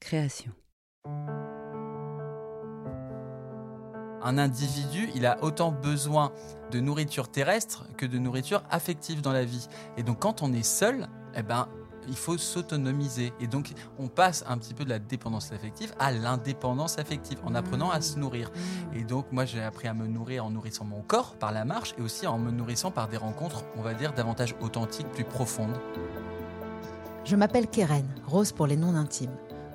Création. Un individu, il a autant besoin de nourriture terrestre que de nourriture affective dans la vie. Et donc quand on est seul, eh ben, il faut s'autonomiser. Et donc, on passe un petit peu de la dépendance affective à l'indépendance affective en apprenant à se nourrir. Et donc, moi, j'ai appris à me nourrir en nourrissant mon corps par la marche et aussi en me nourrissant par des rencontres, on va dire, davantage authentiques, plus profondes. Je m'appelle Keren, Rose pour les noms intimes.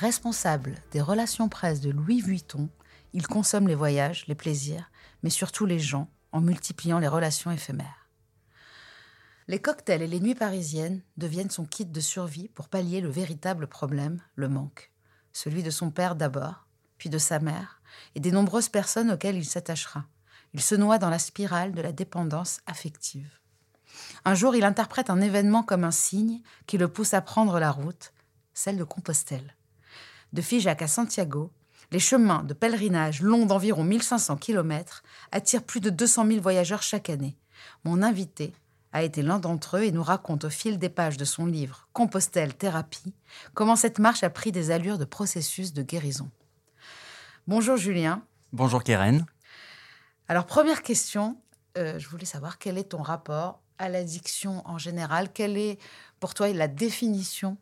Responsable des relations presse de Louis Vuitton, il consomme les voyages, les plaisirs, mais surtout les gens, en multipliant les relations éphémères. Les cocktails et les nuits parisiennes deviennent son kit de survie pour pallier le véritable problème, le manque. Celui de son père d'abord, puis de sa mère, et des nombreuses personnes auxquelles il s'attachera. Il se noie dans la spirale de la dépendance affective. Un jour, il interprète un événement comme un signe qui le pousse à prendre la route, celle de Compostelle. De Figeac à Santiago, les chemins de pèlerinage longs d'environ 1500 km attirent plus de 200 000 voyageurs chaque année. Mon invité a été l'un d'entre eux et nous raconte au fil des pages de son livre Compostelle Thérapie comment cette marche a pris des allures de processus de guérison. Bonjour Julien. Bonjour Keren. Alors première question, euh, je voulais savoir quel est ton rapport à l'addiction en général Quelle est pour toi la définition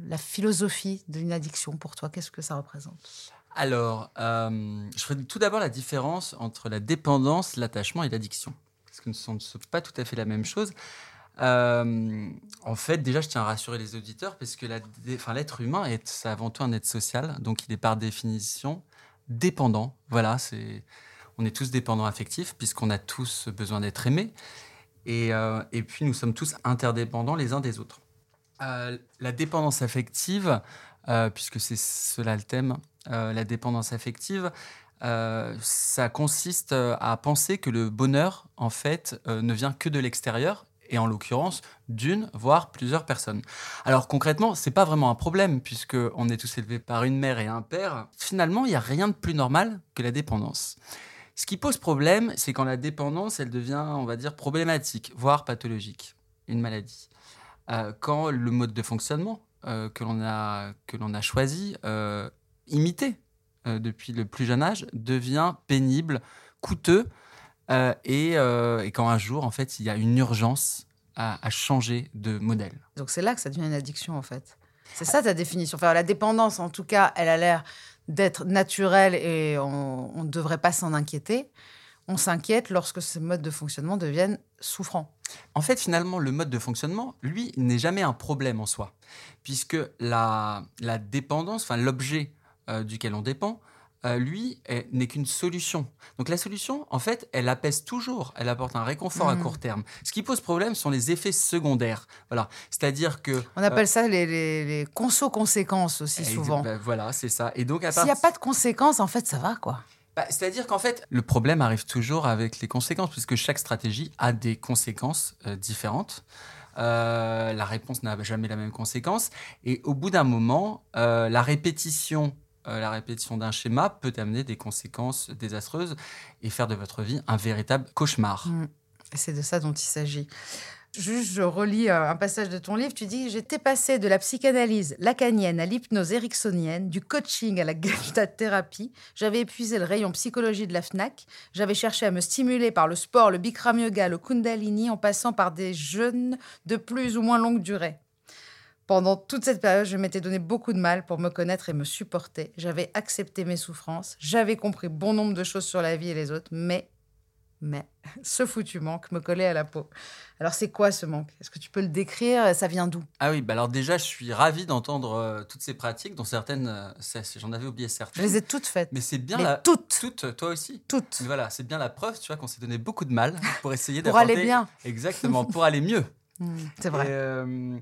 la philosophie d'une addiction pour toi Qu'est-ce que ça représente? Alors, euh, je ferai tout d'abord la différence entre la dépendance, l'attachement et l'addiction. Parce que ce ne sont pas tout à fait la même chose. Euh, en fait, déjà, je tiens à rassurer les auditeurs, parce que l'être humain est avant tout un être social, donc il est par définition dépendant. Voilà, on est tous dépendants affectifs, puisqu'on a tous besoin d'être aimés. Et, euh, et puis, nous sommes tous interdépendants les uns des autres. Euh, la dépendance affective, euh, puisque c'est cela le thème, euh, la dépendance affective, ça consiste à penser que le bonheur, en fait, ne vient que de l'extérieur et en l'occurrence d'une, voire plusieurs personnes. Alors concrètement, c'est pas vraiment un problème puisque on est tous élevés par une mère et un père. Finalement, il n'y a rien de plus normal que la dépendance. Ce qui pose problème, c'est quand la dépendance, elle devient, on va dire, problématique, voire pathologique, une maladie. Euh, quand le mode de fonctionnement euh, que l'on a, choisi, euh, imité depuis le plus jeune âge, devient pénible, coûteux, et, quand un jour, en fait, il y a une urgence à, changer de modèle. Donc c'est là que ça devient une addiction en fait. C'est ça ta définition. La dépendance, en tout cas, elle a l'air d'être naturelle et on ne devrait pas s'en inquiéter. On s'inquiète lorsque ces modes de fonctionnement deviennent souffrants. En fait, finalement, le mode de fonctionnement, lui, n'est jamais un problème en soi, puisque la, la dépendance, enfin l'objet euh, duquel on dépend, euh, lui, est- n'est qu'une solution. Donc la solution, en fait, elle apaise toujours, elle apporte un réconfort à Mhm. court terme. Ce qui pose problème sont les effets secondaires. Voilà, c'est-à-dire que On appelle ça les, les, les conso-conséquences aussi euh, souvent. bah, voilà, c'est ça. Et donc à S'il n'y a pas de conséquences, en fait, ça va quoi. Bah, C'est-à-dire qu'en fait, le problème arrive toujours avec les conséquences, puisque chaque stratégie a des conséquences euh, différentes. Euh, la réponse n'a jamais la même conséquence. Et au bout d'un moment, euh, la répétition, la répétition d'un schéma peut amener des conséquences désastreuses et faire de votre vie un véritable cauchemar. Mm. C'est de ça dont il s'agit. Juste, je relis euh, un passage de ton livre. Tu dis J'étais passé de la psychanalyse lacanienne à l'hypnose ericksonienne, du coaching à la thérapie. J'avais épuisé le rayon psychologie de la Fnac. J'avais cherché à me stimuler par le sport, le Bikram yoga, le Kundalini, en passant par des jeûnes de plus ou moins longue durée. Pendant toute cette période, je m'étais donné beaucoup de mal pour me connaître et me supporter. J'avais accepté mes souffrances. J'avais compris bon nombre de choses sur la vie et les autres, mais mais ce foutu manque me collait à la peau. Alors c'est quoi ce manque? Est-ce que tu peux le décrire? Ça vient d'où? Ah oui, bah alors déjà, je suis ravi d'entendre euh, toutes ces pratiques, dont certaines, euh, j'en avais oublié Je certaines. les ai toutes faites. Mais c'est bien Mais la... toutes, Toutes, toi aussi? Toutes. Mais Voilà, c'est bien la preuve, tu vois, qu'on s'est donné beaucoup de mal pour essayer Pour aller bien. Exactement, pour aller mieux. Mm, c'est vrai. Et, euh,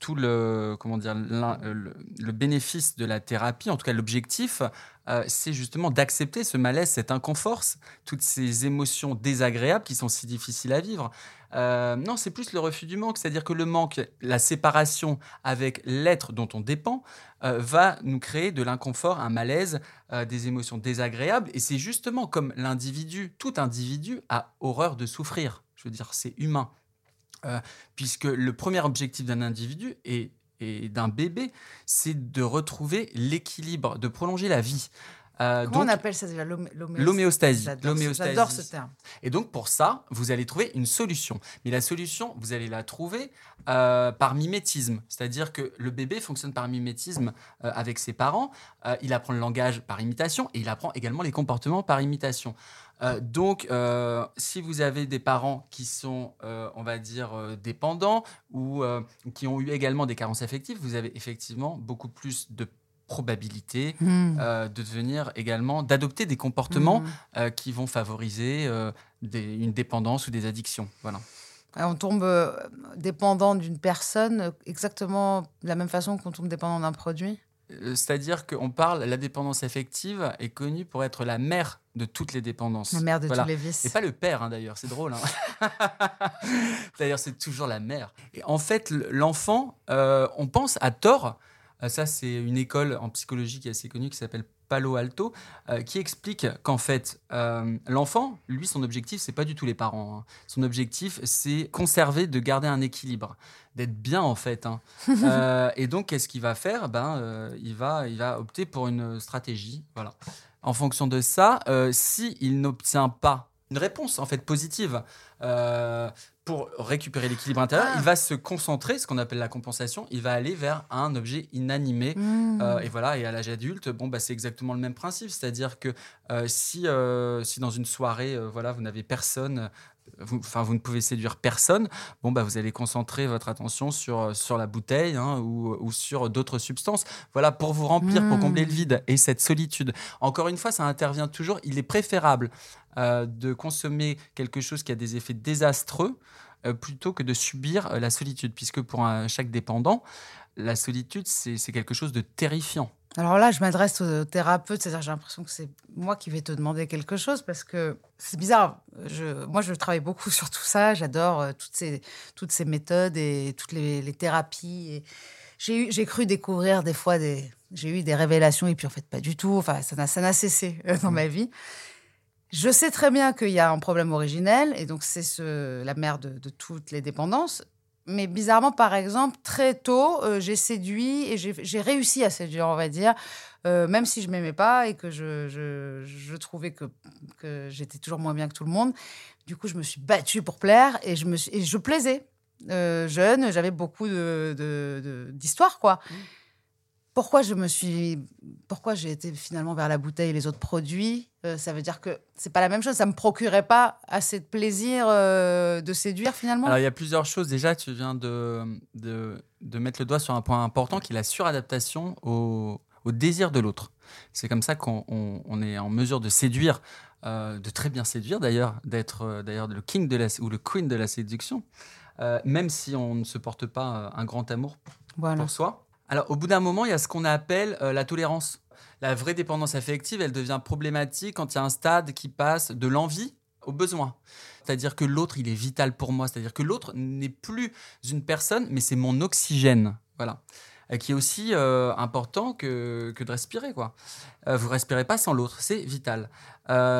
tout le, comment dire, le bénéfice de la thérapie, en tout cas l'objectif, euh, c'est justement d'accepter ce malaise, cet inconfort, toutes ces émotions désagréables qui sont si difficiles à vivre. Euh, non, c'est plus le refus du manque, c'est-à-dire que le manque, la séparation avec l'être dont on dépend, euh, va nous créer de l'inconfort, un malaise, des émotions désagréables. Et c'est justement comme l'individu, tout individu a horreur de souffrir. Je veux dire, c'est humain. Puisque le premier objectif d'un individu et, et d'un bébé, c'est de retrouver l'équilibre, de prolonger la vie. Euh, Comment donc, on appelle ça déjà l'homé- l'homéostasie. J'adore ce- terme. Et donc, pour ça, vous allez trouver une solution. Mais la solution, vous allez la trouver euh, par mimétisme. C'est-à-dire que le bébé fonctionne par mimétisme euh, avec ses parents. Il apprend le langage par imitation et il apprend également les comportements par imitation. Euh, donc, euh, si vous avez des parents qui sont, euh, on va dire, dépendants ou qui ont eu également des carences affectives, vous avez effectivement beaucoup plus de probabilité Mm. euh, de devenir également, d'adopter des comportements Mm. euh, qui vont favoriser des- une dépendance ou des addictions. Voilà. On tombe dépendant d'une personne exactement de la même façon qu'on tombe dépendant d'un produit? Euh, C'est-à-dire qu'on parle, la dépendance affective est connue pour être la mère de toutes les dépendances. La mère de Voilà. tous les vices. Et pas le père, hein, d'ailleurs, c'est drôle. hein. d'ailleurs, c'est toujours la mère. Et en fait, l'enfant, euh, on pense à tort, euh, ça c'est une école en psychologie qui est assez connue qui s'appelle Palo Alto, euh, qui explique qu'en fait, euh, l'enfant, lui, son objectif, c'est pas du tout les parents. hein. Son objectif, c'est conserver, de garder un équilibre, d'être bien en fait. hein. Euh, et donc, qu'est-ce qu'il va faire? Ben, il va, il va opter pour une stratégie, voilà. En fonction de ça, euh, si il n'obtient pas une réponse en fait positive pour récupérer l'équilibre intérieur, Ah. il va se concentrer, ce qu'on appelle la compensation. Il va aller vers un objet inanimé. Mm. Euh, et voilà, et à l'âge adulte, bon, bah, c'est exactement le même principe. C'est-à-dire que euh, si, euh, si dans une soirée, voilà, vous n'avez personne, vous, enfin, vous ne pouvez séduire personne, bon, bah, vous allez concentrer votre attention sur, euh, sur la bouteille hein, ou, ou sur d'autres substances, voilà, pour vous remplir, pour Mm. combler le vide et cette solitude. Encore une fois, ça intervient toujours. Il est préférable euh, de consommer quelque chose qui a des effets désastreux euh, plutôt que de subir euh, la solitude, puisque pour un- chaque dépendant, la solitude, c'est quelque chose de terrifiant. Alors là, je m'adresse au thérapeute, c'est-à-dire j'ai l'impression que c'est moi qui vais te demander quelque chose parce que c'est bizarre. Je, moi, je travaille beaucoup sur tout ça. J'adore euh, toutes ces, toutes ces méthodes et toutes les, les thérapies. Et j'ai, eu- j'ai cru découvrir des fois des. J'ai eu des révélations et puis en fait, pas du tout. Enfin, ça n'a, cessé euh, dans ma vie. Je sais très bien qu'il y a un problème originel et donc c'est ce, la mère de, de toutes les dépendances. Mais bizarrement, par exemple, très tôt, euh, j'ai séduit et j'ai réussi à séduire, on va dire, euh, même si je m'aimais pas et que je, je, trouvais que, que j'étais toujours moins bien que tout le monde. Du coup, je me suis battue pour plaire et je, me je plaisais. Euh, jeune, j'avais beaucoup de- de- de- d'histoires, quoi. Pourquoi je me suis, pourquoi j'ai été finalement vers la bouteille et les autres produits Euh, Ça veut dire que c'est pas la même chose. Ça me procurait pas assez de plaisir euh, de séduire finalement? Alors, il y a plusieurs choses. Déjà, tu viens de, de, de mettre le doigt sur un point important qui est la suradaptation au, au désir de l'autre. C'est comme ça qu'on on- on est en mesure de séduire, euh, de très bien séduire d'ailleurs, d'être d'ailleurs le king de la, ou le queen de la séduction, même si on ne se porte pas un grand amour voilà. pour soi. Alors, au bout d'un moment, il y a ce qu'on appelle euh, la tolérance. La vraie dépendance affective, elle devient problématique quand il y a un stade qui passe de l'envie au besoin. C'est-à-dire que l'autre, il est vital pour moi. C'est-à-dire que l'autre n'est plus une personne, mais c'est mon oxygène. Voilà. Euh, Qui est aussi euh, important que, que de respirer. Quoi. Vous respirez pas sans l'autre, c'est vital.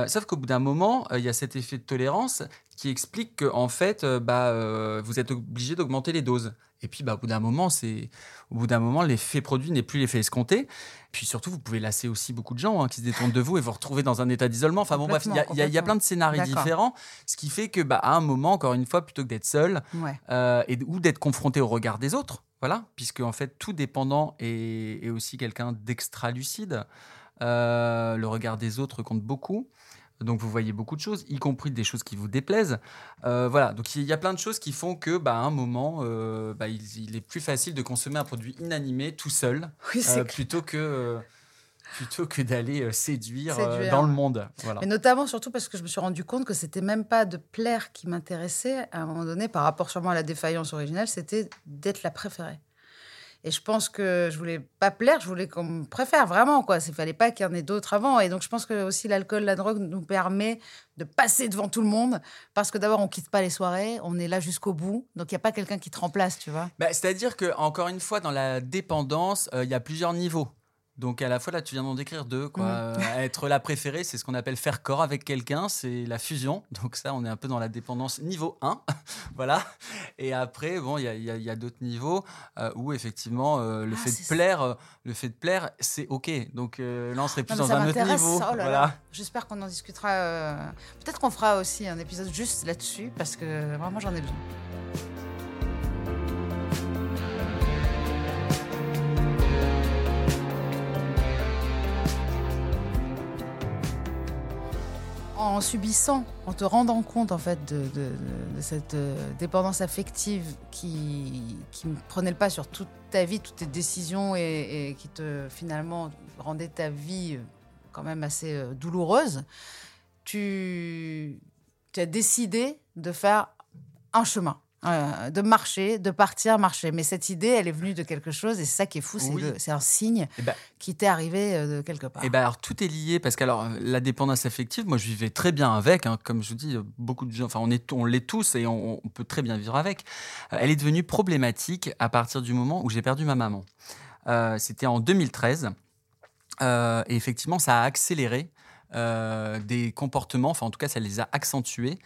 Sauf qu'au bout d'un moment, il y a cet effet de tolérance qui explique que en fait, bah, vous êtes obligé d'augmenter les doses. Et puis, bah, au bout d'un moment, c'est au bout d'un moment, l'effet produit n'est plus l'effet escompté. Puis surtout, vous pouvez lasser aussi beaucoup de gens hein, qui se détournent de vous et vous retrouver dans un état d'isolement. Enfin bon, bref, il y a- y, plein de scénarios différents, ce qui fait que, bah, à un moment, encore une fois, plutôt que d'être seul Ouais. euh, et, ou d'être confronté au regard des autres, voilà, puisque en fait, tout dépendant est, est aussi quelqu'un d'extra lucide. Euh, le regard des autres compte beaucoup. Donc vous voyez beaucoup de choses, y compris des choses qui vous déplaisent. Euh, voilà, donc il y a plein de choses qui font que, bah, à un moment, euh, bah, il, il est plus facile de consommer un produit inanimé tout seul, Oui, euh, plutôt que plutôt que d'aller séduire, Séduire. dans le monde. Voilà. Mais notamment, surtout parce que je me suis rendu compte que c'était même pas de plaire qui m'intéressait à un moment donné, par rapport sûrement à la défaillance originelle, c'était d'être la préférée. Et je pense que je voulais pas plaire, je voulais qu'on me préfère vraiment, quoi. Il fallait pas qu'il y en ait d'autres avant. Et donc, je pense que aussi l'alcool, la drogue nous permet de passer devant tout le monde. Parce que d'abord, on quitte pas les soirées, on est là jusqu'au bout. Donc, il y a pas quelqu'un qui te remplace, tu vois. Bah, C'est-à-dire que encore une fois, dans la dépendance, euh, il y a plusieurs niveaux. Donc à la fois là, tu viens d'en décrire deux. Quoi. Euh, être la préférée, c'est ce qu'on appelle faire corps avec quelqu'un, c'est la fusion. Donc ça, on est un peu dans la dépendance niveau 1. voilà. Et après, bon, il y a, il y a- il y a d'autres niveaux euh, où effectivement euh, le Ah, fait de plaire, le fait de plaire, c'est ok. Donc là, on serait plus Non, dans un autre niveau. Oh là voilà. là. J'espère qu'on en discutera. Peut-être qu'on fera aussi un épisode juste là-dessus, parce que vraiment, j'en ai besoin. En subissant, en te rendant compte en fait de, cette euh, dépendance affective qui, prenait le pas sur toute ta vie, toutes tes décisions et, et qui te finalement rendait ta vie euh, quand même assez euh, douloureuse, tu, tu as décidé de faire un chemin, euh, de marcher, de partir marcher. Mais cette idée, elle est venue de quelque chose et c'est ça qui est fou, c'est Oui. le- c'est un signe Eh ben, qui t'est arrivé euh, de quelque part. Et ben alors tout est lié parce que alors la dépendance affective, moi je vivais très bien avec, hein, comme je vous dis, beaucoup de gens, enfin on est, on l'est tous et on, on peut très bien vivre avec. Euh, Elle est devenue problématique à partir du moment où j'ai perdu ma maman. Euh, C'était en 2013 euh, et effectivement ça a accéléré euh, des comportements, enfin en tout cas ça les a accentués.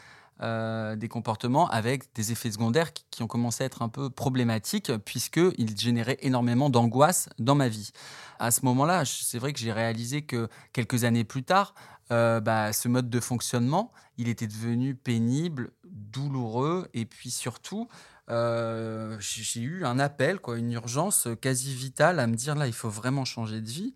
Euh, des comportements avec des effets secondaires qui, ont commencé à être un peu problématiques puisqu'ils généraient énormément d'angoisse dans ma vie à ce moment-là, c'est vrai que j'ai réalisé que quelques années plus tard, euh, bah, ce mode de fonctionnement, il était devenu pénible, douloureux, et puis surtout, euh, j'ai eu un appel, quoi, une urgence quasi vitale à me dire là, il faut vraiment changer de vie.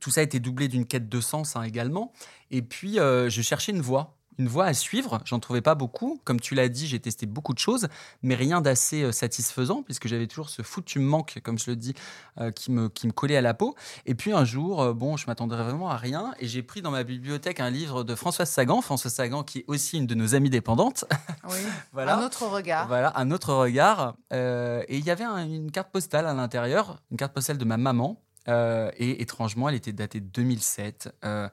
Tout ça a été doublé d'une quête de sens hein, également. Et puis, je cherchais une voie. Une voie à suivre, j'en trouvais pas beaucoup. Comme tu l'as dit, j'ai testé beaucoup de choses, mais rien d'assez euh, satisfaisant, puisque j'avais toujours ce foutu manque, comme je le dis, euh, qui, me, qui me collait à la peau. Et puis un jour, euh, bon, je m'attendais vraiment à rien, et j'ai pris dans ma bibliothèque un livre de Françoise Sagan, Françoise Sagan qui est aussi une de nos amies dépendantes. Oui. voilà. Un autre regard. Voilà, un autre regard. Euh, et il y avait un- une carte postale à l'intérieur, une carte postale de ma maman, et étrangement, elle était datée de 2007. Euh,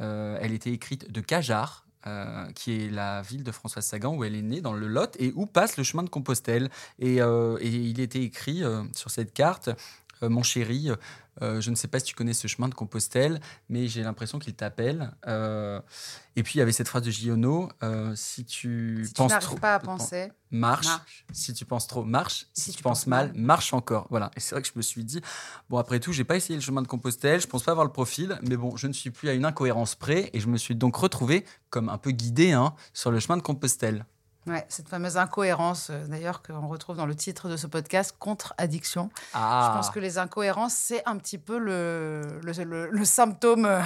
euh, elle était écrite de Cajar, euh, qui est la ville de Françoise Sagan où elle est née, dans le Lot, et où passe le chemin de Compostelle. Et, euh, il était écrit euh, sur cette carte, mon chéri, euh, je ne sais pas si tu connais ce chemin de Compostelle, mais j'ai l'impression qu'il t'appelle. Euh, et puis il y avait cette phrase de Giono, euh, si tu Si penses trop, pas à penser, marche. marche. Si tu penses trop, marche. Si, Si tu, tu penses penses mal, mal. marche encore. Voilà. Et c'est vrai que je me suis dit, bon, après tout, j'ai pas essayé le chemin de Compostelle, je pense pas avoir le profil, mais bon, je ne suis plus à une incohérence près, et je me suis donc retrouvé comme un peu guidé hein, sur le chemin de Compostelle. Ouais, cette fameuse incohérence, euh, d'ailleurs, qu'on retrouve dans le titre de ce podcast, contre-addiction. Ah, Je pense que les incohérences, c'est un petit peu le, le, le- le symptôme euh,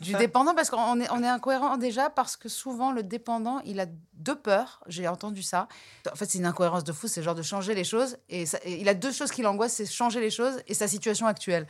du dépendant, parce qu'on est, on est incohérent déjà, parce que souvent, le dépendant, il a deux peurs, j'ai entendu ça. En fait, c'est une incohérence de fou, c'est le genre de changer les choses, et, ça- et il a deux choses qui l'angoissent, c'est changer les choses et sa situation actuelle.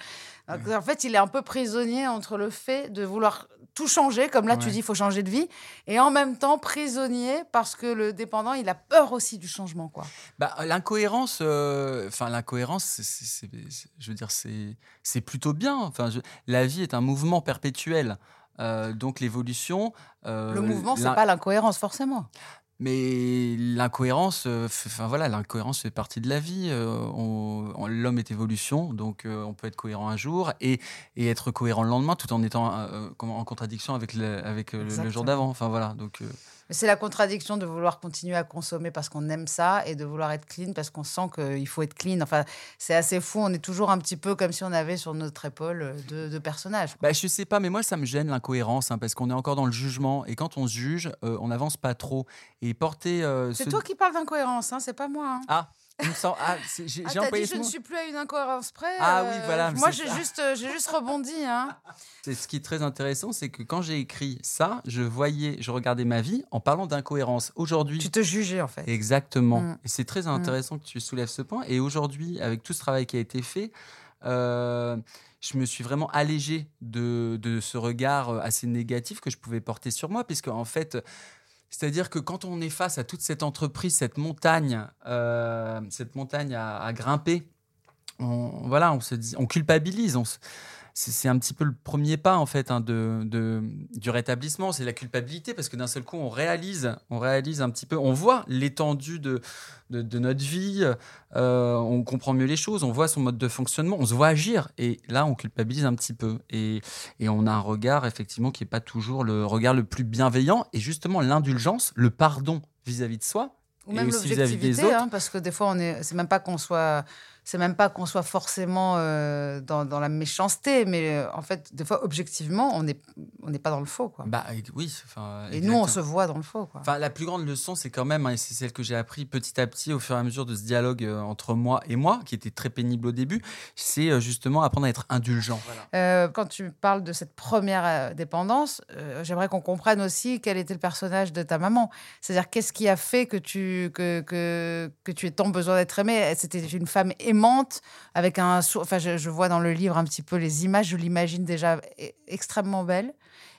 Donc, En fait, il est un peu prisonnier entre le fait de vouloir tout changer, comme là, tu dis, il faut changer de vie, et en même temps, prisonnier, parce que le dépendant, il a peur aussi du changement, quoi. bah, l'incohérence, euh, enfin l'incohérence, c'est- c'est- c'est- c'est- je veux dire, c'est plutôt bien. Enfin, je- la vie est un mouvement perpétuel. Euh, donc l'évolution. euh, Le mouvement, c'est l'in- pas l'incohérence, forcément. Mais l'incohérence, enfin voilà, l'incohérence fait partie de la vie. on- on- L'homme est évolution, donc on peut être cohérent un jour et, et être cohérent le lendemain, tout en étant en contradiction avec le, avec le- le jour d'avant. Enfin voilà, donc c'est la contradiction de vouloir continuer à consommer parce qu'on aime ça et de vouloir être clean parce qu'on sent qu'il faut être clean. Enfin, c'est assez fou. On est toujours un petit peu comme si on avait sur notre épaule euh, deux, deux personnages. bah, je sais pas, mais moi ça me gêne l'incohérence hein, parce qu'on est encore dans le jugement et quand on se juge, euh, on n'avance pas trop et porter. euh, C'est ce- toi qui parles d'incohérence, hein, c'est pas moi. hein. Ah, il me semble- ah, j'ai Ah, j'ai t'as employé dit ce je ne suis plus à une incohérence près. Ah oui, euh, voilà, Moi, c'est j'ai juste, euh, j'ai juste rebondi. Hein. C'est ce qui est très intéressant, c'est que quand j'ai écrit ça, je voyais, je regardais ma vie en parlant d'incohérence. Aujourd'hui, Tu te jugeais en fait. exactement. Mm. Et c'est très intéressant que tu soulèves ce point. Et aujourd'hui, avec tout ce travail qui a été fait, euh, je me suis vraiment allégé de, de ce regard euh, assez négatif que je pouvais porter sur moi, puisque en fait. C'est-à-dire que quand on est face à toute cette entreprise, cette montagne, euh, à, grimper, on, se dit, on culpabilise. C'est un petit peu le premier pas en fait hein, de, de- du rétablissement, c'est la culpabilité parce que d'un seul coup on réalise, on réalise un petit peu, on voit l'étendue de, de, de notre vie, euh, on comprend mieux les choses, on voit son mode de fonctionnement, on se voit agir. Et là on culpabilise un petit peu. Et, et on a un regard effectivement qui n'est pas toujours le regard le plus bienveillant. Et justement l'indulgence, le pardon vis-à-vis de soi Ou même aussi vis-à-vis des l'objectivité, autres. hein, parce que des fois, on est, c'est même pas qu'on soit, c'est même pas qu'on soit forcément euh, dans, dans la méchanceté, mais euh, en fait, des fois, objectivement, on n'est on n'est pas dans le faux, quoi. Bah oui, enfin, et nous, on se voit dans le faux, quoi. Enfin, la plus grande leçon, c'est quand même, hein, et c'est celle que j'ai appris petit à petit au fur et à mesure de ce dialogue euh, entre moi et moi, qui était très pénible au début, c'est justement apprendre à être indulgent. Quand tu parles de cette première dépendance, j'aimerais qu'on comprenne aussi quel était le personnage de ta maman. C'est-à-dire, qu'est-ce qui a fait que tu, que, que, que tu aies tant besoin d'être aimée? C'était une femme aimante, avec un... Enfin, je, je vois dans le livre un petit peu les images, je l'imagine déjà e- extrêmement belle,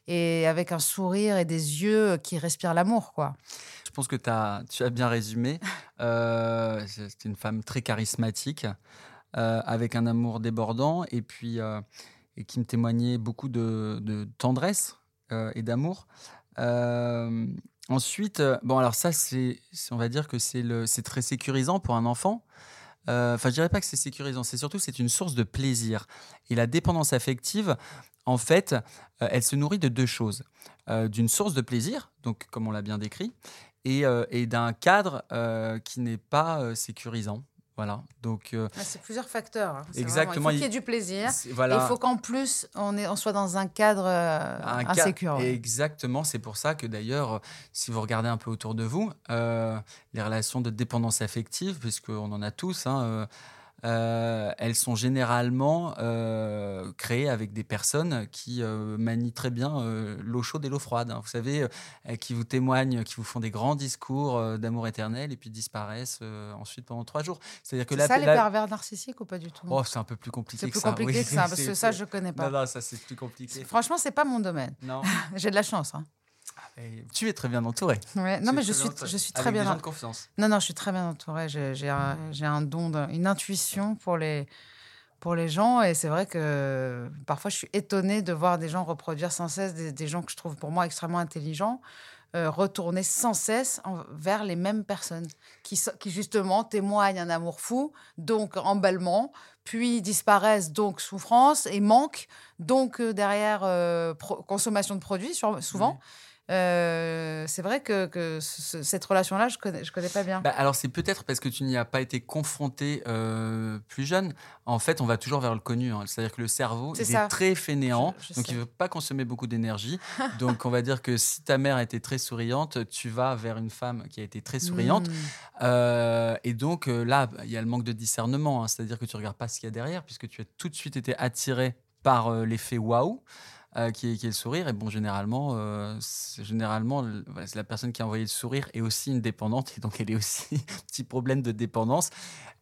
et avec un sourire et des yeux qui respirent l'amour, quoi. Je pense que tu as bien résumé. Euh, c'est une femme très charismatique, euh, avec un amour débordant, et puis euh, et qui me témoignait beaucoup de, de tendresse euh, et d'amour. Euh, ensuite, bon, alors ça, c'est, c'est- on va dire que c'est, le, c'est très sécurisant pour un enfant. Euh, Enfin, je dirais pas que c'est sécurisant, c'est surtout c'est une source de plaisir. Et la dépendance affective, en fait, euh, elle se nourrit de deux choses. Euh, d'une source de plaisir, donc comme on l'a bien décrit, et, et d'un cadre qui n'est pas sécurisant. Voilà. Donc, euh, Ah, c'est plusieurs facteurs. hein. Exactement, vraiment- Il faut il- qu'il y ait du plaisir. Et il faut qu'en plus, on, est, on soit dans un cadre euh, Un ca- insécure. ouais. Exactement, c'est pour ça que d'ailleurs, si vous regardez un peu autour de vous, euh, les relations de dépendance affective, puisqu'on en a tous, hein, euh, elles sont généralement euh, créées avec des personnes qui euh, manient très bien l'eau chaude et l'eau froide. hein. Vous savez, qui vous témoignent, qui vous font des grands discours d'amour éternel et puis disparaissent ensuite pendant trois jours. C'est-à-dire que C'est la, ça, les la- pervers narcissiques ou pas du tout? Oh, c'est un peu plus compliqué C'est que plus ça. compliqué oui. que ça, parce C'est- que ça, je connais pas. Non, non, ça c'est plus compliqué. Franchement, c'est pas mon domaine. Non. J'ai de la chance. hein. Et tu es très bien entouré. Ouais. Non, mais je suis, entouré. je suis très Avec des bien. gens en- de confiance. Non, non, je suis très bien entourée. J'ai j'ai un, un don, de- une intuition pour les, pour les gens. Et c'est vrai que parfois, je suis étonnée de voir des gens reproduire sans cesse des, des gens que je trouve pour moi extrêmement intelligents. euh, retourner sans cesse en- vers les mêmes personnes qui, so- qui justement témoignent un amour fou, donc emballement, puis disparaissent, donc souffrance et manque, donc euh, derrière euh, consommation de produits sur- souvent. Euh, c'est vrai que, que ce- cette relation-là, je connais, je connais pas bien. Bah, alors c'est peut-être parce que tu n'y as pas été confronté euh, plus jeune. En fait, on va toujours vers le connu. hein. C'est-à-dire que le cerveau, C'est il ça. est très fainéant, Je- je donc sais. il ne veut pas consommer beaucoup d'énergie. donc on va dire que si ta mère était très souriante, tu vas vers une femme qui a été très souriante. Hmm. Euh, et donc là, il y a le manque de discernement. hein. C'est-à-dire que tu regardes pas ce qu'il y a derrière, puisque tu as tout de suite été attiré par l'effet waouh. Euh, qui, est, qui est le sourire. Et bon, généralement, euh, généralement la personne qui a envoyé le sourire est aussi une dépendante. Et donc, elle est aussi un petit problème de dépendance.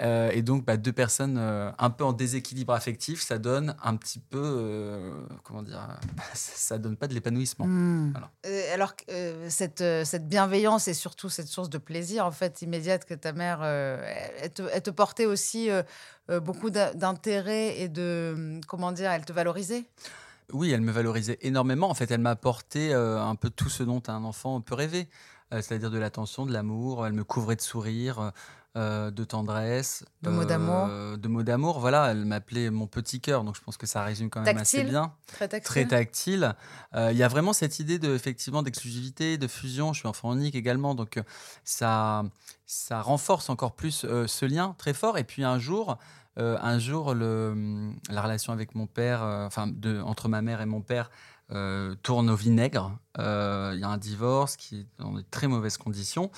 Euh, et donc, bah, deux personnes euh, un peu en déséquilibre affectif, ça donne un petit peu. comment dire Ça ça donne pas de l'épanouissement. Hmm. Voilà. Alors, cette, cette bienveillance et surtout cette source de plaisir, en fait, immédiate que ta mère, elle, te, elle te portait aussi beaucoup d'in- d'intérêt et de, hum, comment dire, elle te valorisait? Oui, elle me valorisait énormément. En fait, elle m'a apporté euh, un peu tout ce dont un enfant peut rêver, Euh, c'est-à-dire de l'attention, de l'amour. Elle me couvrait de sourires, euh, de tendresse, De mots d'amour. de mots d'amour. Voilà, elle m'appelait mon petit cœur. Donc, je pense que ça résume quand même assez bien. Très tactile. Très tactile. Il y a vraiment cette idée de effectivement d'exclusivité, de fusion. Je suis enfant unique également, donc ça ça renforce encore plus ce lien très fort. Et puis un jour, euh, un jour, le, la relation avec mon père, euh, entre ma mère et mon père, euh, tourne au vinaigre. Il y a un divorce qui est dans de très mauvaises conditions.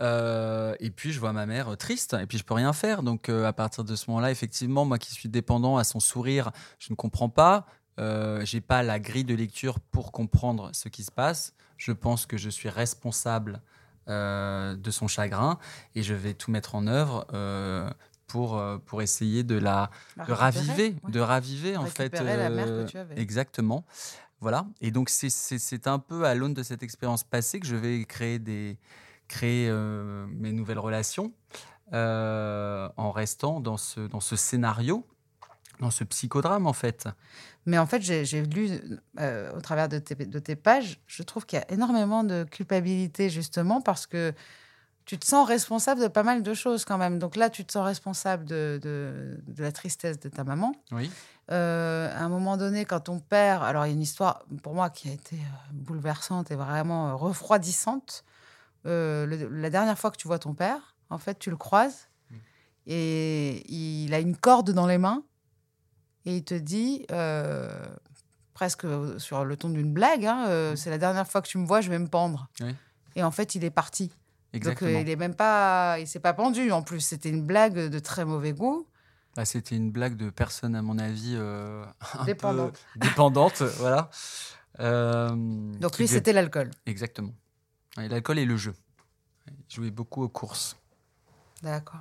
Et puis je vois ma mère triste et puis je peux rien faire. Donc à partir de ce moment-là, effectivement, moi qui suis dépendant à son sourire, je ne comprends pas. J'ai pas la grille de lecture pour comprendre ce qui se passe. Je pense que je suis responsable de son chagrin et je vais tout mettre en œuvre pour, euh, pour essayer de la La de raviver, ouais. de raviver en fait. La que euh, tu avais. Exactement. Voilà. Et donc c'est- un peu à l'aune de cette expérience passée que je vais créer des créer euh, mes nouvelles relations euh, en restant dans ce dans ce scénario, dans ce psychodrame en fait. Mais en fait, j'ai j'ai lu euh, au travers de tes, de tes pages, je trouve qu'il y a énormément de culpabilité justement parce que tu te sens responsable de pas mal de choses quand même. Donc là, tu te sens responsable de, de, de la tristesse de ta maman. Oui. Euh, à un moment donné, quand ton père, alors il y a une histoire pour moi qui a été euh, bouleversante et vraiment euh, refroidissante. Euh, le- la dernière fois que tu vois ton père, en fait, tu le croises Mm. et il a une corde dans les mains et il te dit, euh, presque sur le ton d'une blague, hein, euh, c'est la dernière fois que tu me vois, je vais me pendre. Oui. Et en fait, il est parti. Exactement. Donc euh, il est même pas, il s'est pas pendu. En plus, c'était une blague de très mauvais goût. Bah, C'était une blague de personne, à mon avis, euh, un Dépendante. peu dépendante. voilà. Euh, Donc lui, devait- c'était l'alcool. Exactement. L'alcool et le jeu. Il jouait beaucoup aux courses. D'accord.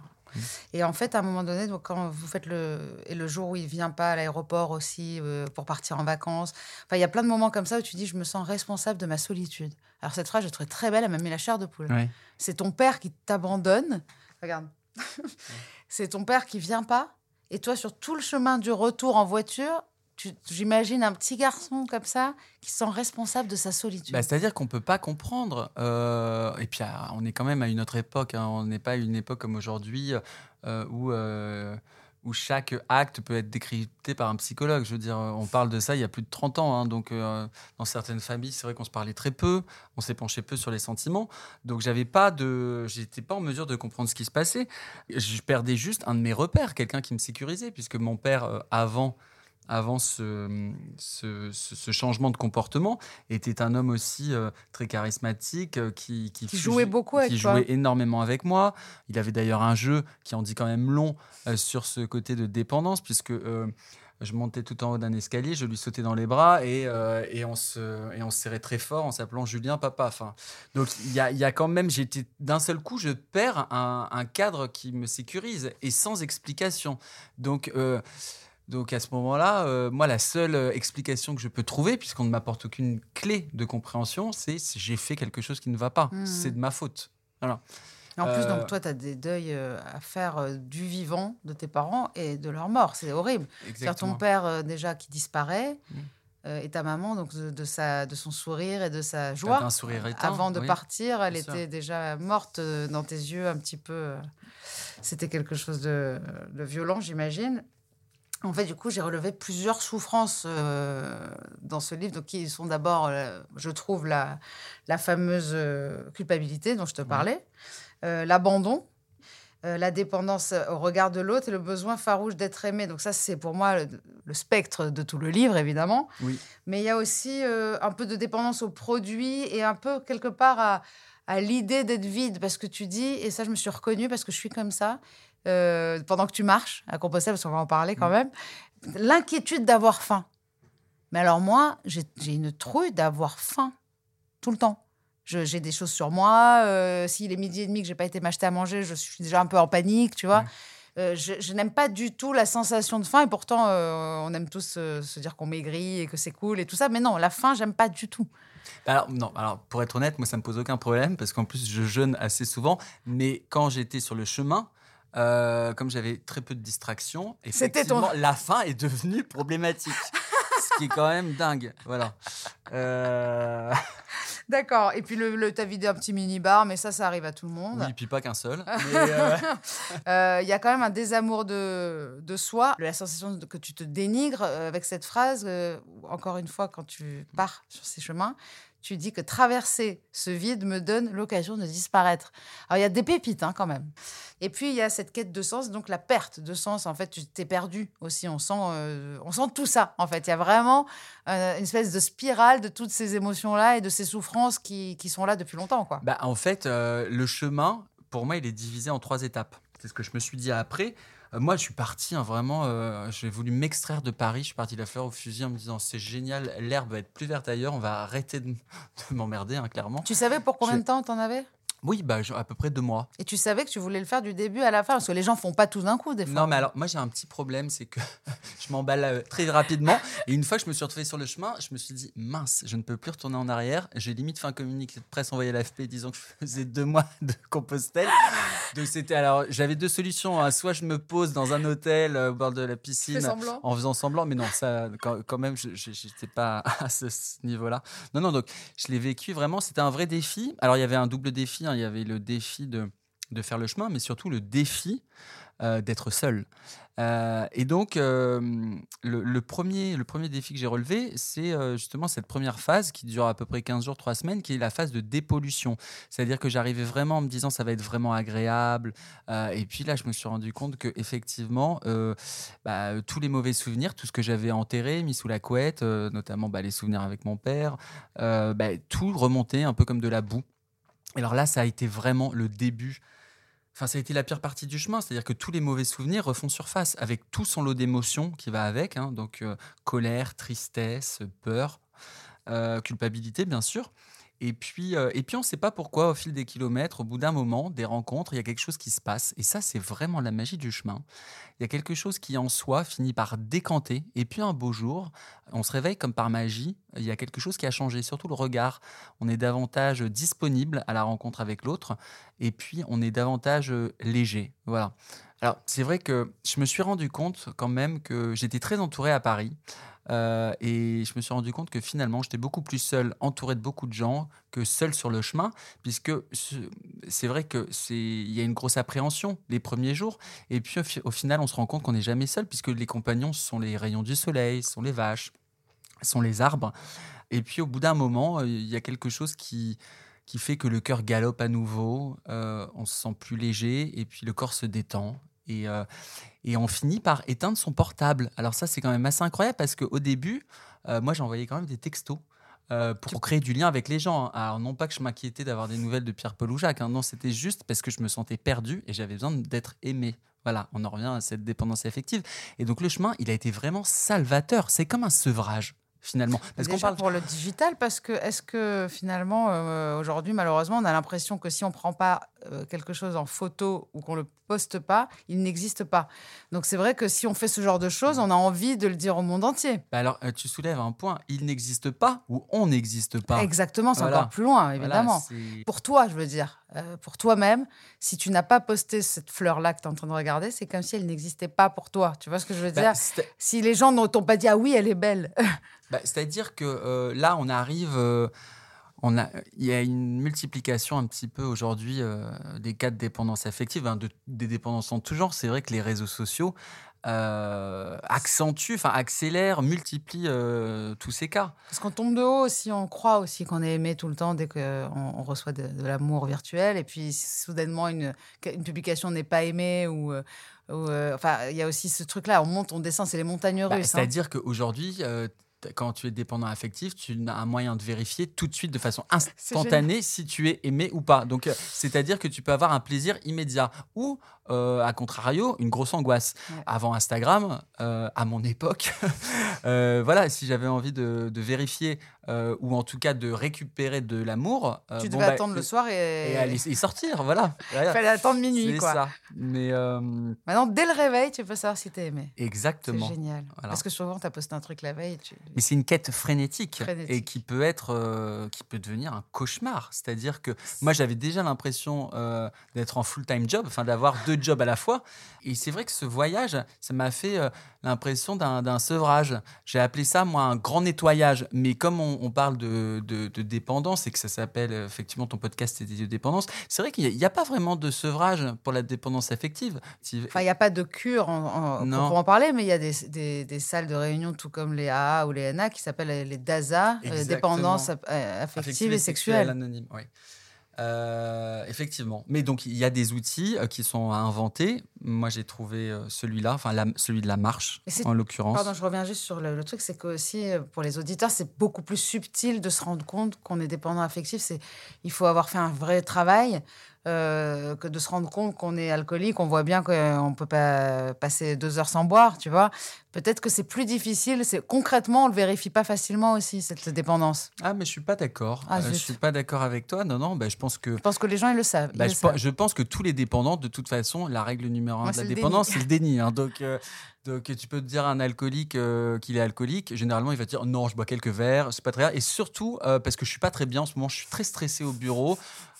Et en fait, à un moment donné, donc, quand vous faites le. Et le jour où il vient pas à l'aéroport aussi euh, pour partir en vacances. Enfin, il y a plein de moments comme ça où tu dis Je me sens responsable de ma solitude. Alors, cette phrase, je trouvais très belle, elle m'a mis la chair de poule. Ouais. C'est ton père qui t'abandonne. Regarde. C'est ton père qui vient pas. Et toi, sur tout le chemin du retour en voiture, tu- j'imagine un petit garçon comme ça qui se sent responsable de sa solitude. Bah, C'est-à-dire qu'on ne peut pas comprendre. euh, et puis, ah, on est quand même à une autre époque. hein. On n'est pas à une époque comme aujourd'hui euh, où, euh, où chaque acte peut être décrypté par un psychologue. Je veux dire, on parle de ça il y a plus de 30 ans. hein. donc, dans certaines familles, c'est vrai qu'on se parlait très peu. On s'est penché peu sur les sentiments. Donc, j'avais pas de, j'étais pas en mesure de comprendre ce qui se passait. Je perdais juste un de mes repères, quelqu'un qui me sécurisait, puisque mon père, avant avant ce, ce, changement de comportement, était un homme aussi euh, très charismatique, euh, qui, jouait beaucoup avec qui toi. jouait énormément avec moi. Il avait d'ailleurs un jeu qui en dit quand même long euh, sur ce côté de dépendance, puisque je montais tout en haut d'un escalier, je lui sautais dans les bras et, et, on, se, et on se serrait très fort en s'appelant Julien Papa. Enfin, donc il y a, y a quand même, j'étais d'un seul coup, je perds un, un cadre qui me sécurise et sans explication. Donc, donc à ce moment-là, euh, moi, la seule euh, explication que je peux trouver, puisqu'on ne m'apporte aucune clé de compréhension, c'est si j'ai fait quelque chose qui ne va pas. Mhm. C'est de ma faute. Voilà. En plus, Euh, donc toi, tu as des deuils euh, à faire euh, du vivant de tes parents et de leur mort. C'est horrible. C'est-à-dire ton père euh, déjà qui disparaît Mm. euh, et ta maman donc de, de sa, de son sourire et de sa joie. un sourire éteint, Avant de oui. partir, elle sûr. était déjà morte euh, dans tes yeux un petit peu. euh, C'était quelque chose de, de violent, j'imagine. En fait, du coup, j'ai relevé plusieurs souffrances euh, dans ce livre, donc qui sont d'abord, euh, je trouve, la, la fameuse euh, culpabilité dont je te parlais, l'abandon, la dépendance au regard de l'autre et le besoin farouche d'être aimé. Donc ça, c'est pour moi le, le spectre de tout le livre, évidemment. Oui. Mais il y a aussi un peu de dépendance aux produits et un peu quelque part à, à l'idée d'être vide parce que tu dis, et ça je me suis reconnue parce que je suis comme ça, euh, pendant que tu marches à Compostelle, parce qu'on va en parler quand Mm. même, l'inquiétude d'avoir faim. Mais alors moi, j'ai une trouille d'avoir faim tout le temps. J'ai des choses sur moi. euh, S'il est midi et demi que j'ai pas été m'acheter à manger, je suis déjà un peu en panique, tu vois. Ouais. Euh, je je n'aime pas du tout la sensation de faim et pourtant euh, on aime tous se dire qu'on maigrit et que c'est cool et tout ça. Mais non, la faim, j'aime pas du tout. Bah Alors, non, alors pour être honnête, moi ça me pose aucun problème parce qu'en plus je jeûne assez souvent. Mais quand j'étais sur le chemin, euh, comme j'avais très peu de distractions, C'était ton- effectivement, la faim est devenue problématique. ce qui est quand même dingue. Voilà. Euh, D'accord. Et puis le, le t'as vidé un petit mini bar, mais ça, ça arrive à tout le monde. Oui, puis pas qu'un seul. euh, Euh, Il y a quand même un désamour de, de soi, la sensation que tu te dénigres avec cette phrase. encore une fois, quand tu pars sur ces chemins, tu dis que traverser ce vide me donne l'occasion de disparaître. Alors il y a des pépites hein, quand même. Et puis il y a cette quête de sens, donc la perte de sens. En fait, tu t'es perdu aussi. On sent, euh, on sent tout ça. En fait, il y a vraiment euh, une espèce de spirale de toutes ces émotions-là et de ces souffrances qui, sont là depuis longtemps. Bah, en fait, euh, le chemin, pour moi, il est divisé en trois étapes. C'est ce que je me suis dit après. Euh, moi, je suis parti hein, vraiment. euh, j'ai voulu m'extraire de Paris. Je suis parti la fleur au fusil en me disant c'est génial, l'herbe va être plus verte ailleurs. On va arrêter de, de m'emmerder, hein, clairement. Tu savais pour combien de temps t'en avais? Oui, bah, à peu près deux mois. Et tu savais que tu voulais le faire du début à la fin, parce que les gens font pas tout d'un coup des fois. Non, mais alors, moi, j'ai un petit problème, c'est que je m'emballe euh, très rapidement. Et une fois que je me suis retrouvé sur le chemin, je me suis dit, mince, je ne peux plus retourner en arrière. J'ai limite fait un communiqué de presse envoyé à l'AFP disant que je faisais deux mois de Compostelle. Donc, c'était alors, j'avais deux solutions. hein. Soit je me pose dans un hôtel euh, au bord de la piscine. En faisant semblant, mais non, ça, quand, quand même, je n'étais pas à ce, ce niveau-là. Non, non, donc je l'ai vécu vraiment, c'était un vrai défi. Alors, il y avait un double défi. hein. Il y avait le défi de, de faire le chemin, mais surtout le défi euh, d'être seul. Euh, et donc, euh, le, premier, le premier défi que j'ai relevé, c'est justement cette première phase qui dure à peu près 15 jours, 3 semaines, qui est la phase de dépollution. C'est-à-dire que j'arrivais vraiment en me disant ça va être vraiment agréable. Et puis là, je me suis rendu compte que effectivement, bah, tous les mauvais souvenirs, tout ce que j'avais enterré, mis sous la couette, notamment bah, les souvenirs avec mon père, bah, tout remontait un peu comme de la boue. Et alors là, ça a été vraiment le début. Enfin, ça a été la pire partie du chemin, c'est-à-dire que tous les mauvais souvenirs refont surface, avec tout son lot d'émotions qui va avec, hein, donc euh, colère, tristesse, peur, euh, culpabilité, bien sûr. Et puis, euh, et puis on ne sait pas pourquoi, au fil des kilomètres, au bout d'un moment, des rencontres, il y a quelque chose qui se passe. Et ça, c'est vraiment la magie du chemin. Il y a quelque chose qui, en soi, finit par décanter. Et puis, un beau jour, on se réveille comme par magie. Il y a quelque chose qui a changé, surtout le regard. On est davantage disponible à la rencontre avec l'autre. Et puis, on est davantage euh, léger. Voilà. Alors, c'est vrai que je me suis rendu compte quand même que j'étais très entouré à Paris. Euh, et je me suis rendu compte que finalement, j'étais beaucoup plus seul, entouré de beaucoup de gens, que seul sur le chemin, puisque ce- c'est vrai que c'est il y a une grosse appréhension les premiers jours. Et puis au, fi- au final, on se rend compte qu'on n'est jamais seul, puisque les compagnons sont les rayons du soleil, sont les vaches, sont les arbres. Et puis au bout d'un moment, euh, il y a quelque chose qui qui fait que le cœur galope à nouveau, euh, on se sent plus léger, et puis le corps se détend. Et, euh, et on finit par éteindre son portable. Alors ça, c'est quand même assez incroyable parce qu'au début, euh, moi, j'envoyais quand même des textos. euh, pour créer du lien avec les gens. hein. Alors, non pas que je m'inquiétais d'avoir des nouvelles de Pierre-Paul ou Jacques, hein. non, c'était juste parce que je me sentais perdu et j'avais besoin d'être aimé. Voilà, on en revient à cette dépendance affective. Et donc, le chemin, il a été vraiment salvateur. C'est comme un sevrage, finalement. Parce qu'on parle. pour le digital, parce que est-ce que finalement, euh, aujourd'hui, malheureusement, on a l'impression que si on prend pas euh, quelque chose en photo ou qu'on le poste pas, il n'existe pas. Donc c'est vrai que si on fait ce genre de choses, on a envie de le dire au monde entier. Bah alors, euh, tu soulèves un point. Il n'existe pas ou on n'existe pas. Exactement, c'est Voilà. encore plus loin, évidemment. pour toi, je veux dire, euh, pour toi-même, si tu n'as pas posté cette fleur-là que tu es en train de regarder, c'est comme si elle n'existait pas pour toi. Tu vois ce que je veux Bah, dire? Si les gens ne t'ont pas dit ah oui, elle est belle. bah, C'est-à-dire que euh, là, on arrive. euh, on a, il y a une multiplication un petit peu aujourd'hui euh, des cas de dépendance affective, hein, de, des dépendances en tout genre. C'est vrai que les réseaux sociaux euh, accentuent, enfin accélèrent, multiplient euh, tous ces cas. Parce qu'on tombe de haut aussi, on croit aussi qu'on est aimé tout le temps dès qu'on on reçoit de, de l'amour virtuel. Et puis soudainement, une, une publication n'est pas aimée ou. ou, enfin, il y a aussi ce truc-là, on monte, on descend, c'est les montagnes Bah, russes. hein. C'est-à-dire qu'aujourd'hui, quand tu es dépendant affectif, tu as un moyen de vérifier tout de suite, de façon instantanée, si tu es aimé ou pas. Donc, euh, c'est-à-dire que tu peux avoir un plaisir immédiat ou, euh, à contrario, une grosse angoisse. Ouais. Avant Instagram, euh, à mon époque, euh, voilà, si j'avais envie de, de vérifier euh, ou en tout cas de récupérer de l'amour, tu bon, devais bah, attendre le soir et, et aller sortir, voilà. il fallait attendre minuit. C'est Quoi. ça. Mais Maintenant, dès le réveil, tu peux savoir si t'es aimé. C'est exactement. génial. Voilà. Parce que souvent, tu as posté un truc la veille. Tu... Mais c'est une quête frénétique, et qui peut être, qui peut devenir un cauchemar. C'est-à-dire que moi, j'avais déjà l'impression d'être en full-time job, enfin d'avoir deux jobs à la fois. Et c'est vrai que ce voyage, ça m'a fait euh, l'impression d'un sevrage. J'ai appelé ça, moi, un grand nettoyage. Mais comme on, on parle de, de- de dépendance et que ça s'appelle, euh, effectivement, ton podcast, c'est des dépendance, c'est vrai qu'il n'y a, pas vraiment de sevrage pour la dépendance affective. Enfin, il n'y a pas de cure en, en- pour en parler, mais il y a des, des- des salles de réunion, tout comme les AA ou les NA, qui s'appellent les DASA, euh, Exactement. dépendance aff- affective et sexuelle. anonyme, oui. Euh, effectivement. Mais donc, il y a des outils euh, qui sont à inventer. Moi, j'ai trouvé euh, celui-là, enfin celui de la marche, en l'occurrence. Pardon, je reviens juste sur le, le truc, c'est que aussi pour les auditeurs, c'est beaucoup plus subtil de se rendre compte qu'on est dépendant affectif. C'est, il faut avoir fait un vrai travail euh, que de se rendre compte qu'on est alcoolique. On voit bien qu'on peut pas passer deux heures sans boire, tu vois. Peut-être que c'est plus difficile. C'est concrètement, on le vérifie pas facilement aussi cette dépendance. Ah, mais je suis pas d'accord. Ah, Euh, je suis pas d'accord avec toi. Non, non, bah, je pense que. Je pense que les gens ils le savent. ils bah, le je, savent. pe- je pense que tous les dépendants, de toute façon, la règle numéro un Moi, de la dépendance, c'est le déni. hein. Donc, euh, donc, tu peux te dire à un alcoolique euh, qu'il est alcoolique. Généralement, il va te dire non, je bois quelques verres, c'est pas très grave. Et surtout, euh, parce que je suis pas très bien en ce moment, je suis très stressé au bureau.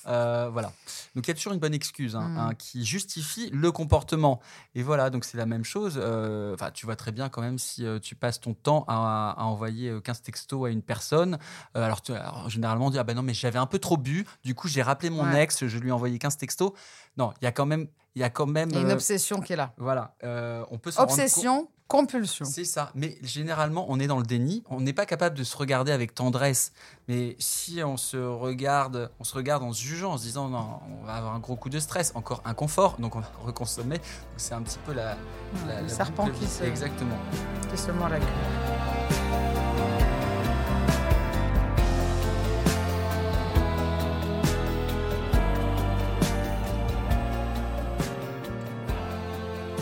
Euh, voilà. Donc, il y a toujours une bonne excuse hein, Mm. hein, qui justifie le comportement. Et voilà, donc c'est la même chose. Euh, Enfin, tu vois très bien quand même si euh, tu passes ton temps à, à envoyer euh, 15 textos à une personne. alors, tu- alors, généralement, on dit ah ben non, mais j'avais un peu trop bu. Du coup, j'ai rappelé mon Ouais. ex, je lui ai envoyé 15 textos. Non, il y a quand même, il y a quand même. Il y a une obsession qui est là. voilà, on peut. Obsession, compulsion. C'est ça. Mais généralement, on est dans le déni. On n'est pas capable de se regarder avec tendresse. Mais si on se regarde, on se regarde en se jugeant, en se disant non, on va avoir un gros coup de stress, encore inconfort, donc on va reconsommer. C'est un petit peu la, la- le la serpent qui se, Exactement. qui se mord la queue.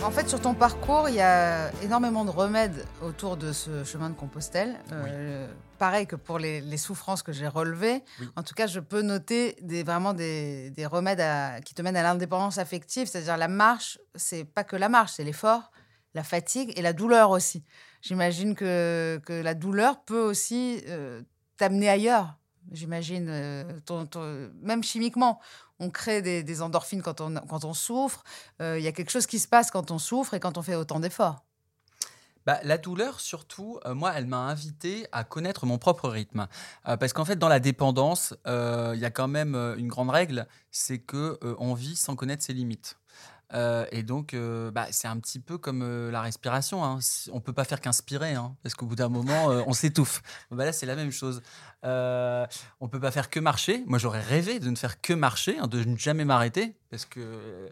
En fait, sur ton parcours, il y a énormément de remèdes autour de ce chemin de Compostelle. Euh, Pareil que pour les, les souffrances que j'ai relevées. Oui. En tout cas, je peux noter des, vraiment des, des remèdes à- qui te mènent à l'indépendance affective. C'est-à-dire la marche, c'est pas que la marche, c'est l'effort, la fatigue et la douleur aussi. J'imagine que, que la douleur peut aussi euh, t'amener ailleurs. J'imagine, euh, même chimiquement, on crée des, endorphines quand on, quand on souffre. Euh, Il y a quelque chose qui se passe quand on souffre et quand on fait autant d'efforts. Bah, la douleur, surtout, euh, moi, elle m'a invité à connaître mon propre rythme. Parce qu'en fait, dans la dépendance, il y a quand même une grande règle, c'est que on vit sans connaître ses limites. Euh, et donc, euh, bah, c'est un petit peu comme euh, la respiration. Hein. On peut pas faire qu'inspirer, hein, parce qu'au bout d'un moment, on s'étouffe. Bah, là, c'est la même chose. On peut pas faire que marcher. Moi, j'aurais rêvé de ne faire que marcher, hein, de ne jamais m'arrêter, parce que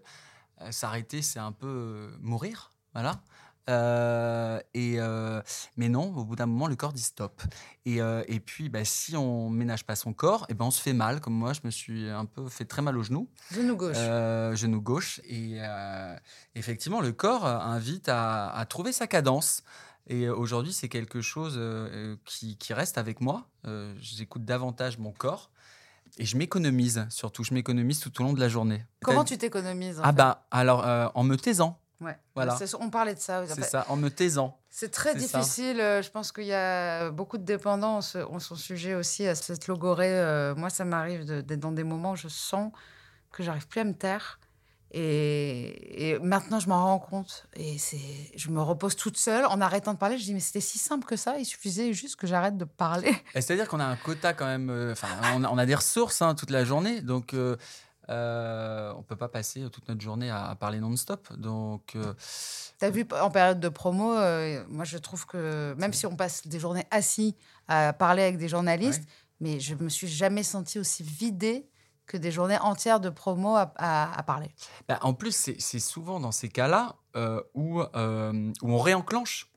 s'arrêter, c'est un peu mourir. Voilà. Euh, et, euh, mais non, au bout d'un moment, le corps dit stop. Et, euh, et puis, bah, si on ménage pas son corps, et ben on se fait mal. Comme moi, je me suis un peu fait très mal au genou, Genou gauche. genou gauche. Et effectivement, le corps invite à, à trouver sa cadence. Et aujourd'hui, c'est quelque chose qui, qui reste avec moi. J'écoute davantage mon corps. et je m'économise surtout. Je m'économise tout au long de la journée. Comment tu t'économises Ah fait? bah alors en me taisant. Ouais. Voilà. On parlait de ça. C'est ça, en me taisant. C'est très ça. difficile. euh, Je pense qu'il y a beaucoup de dépendants ont, ce- ont son sujet aussi à cette logorée. euh, Moi, ça m'arrive de- dans des moments où je sens que j'arrive plus à me taire. Et, et maintenant, je m'en rends compte. Et je me repose toute seule en arrêtant de parler. Je dis, mais c'était si simple que ça. Il suffisait juste que j'arrête de parler. C'est-à-dire qu'on a un quota quand même. euh, Enfin, on, a, on a des ressources hein, toute la journée, donc euh, euh, on peut pas passer toute notre journée à, à parler non-stop. Donc euh, T'as vu, en période de promo, euh, moi, je trouve que même si on passe des journées assis à parler avec des journalistes, Ouais. mais je me suis jamais sentie aussi vidée que des journées entières de promo à, à- à parler. bah, en plus, c'est souvent dans ces cas-là euh, où, où on réenclenche,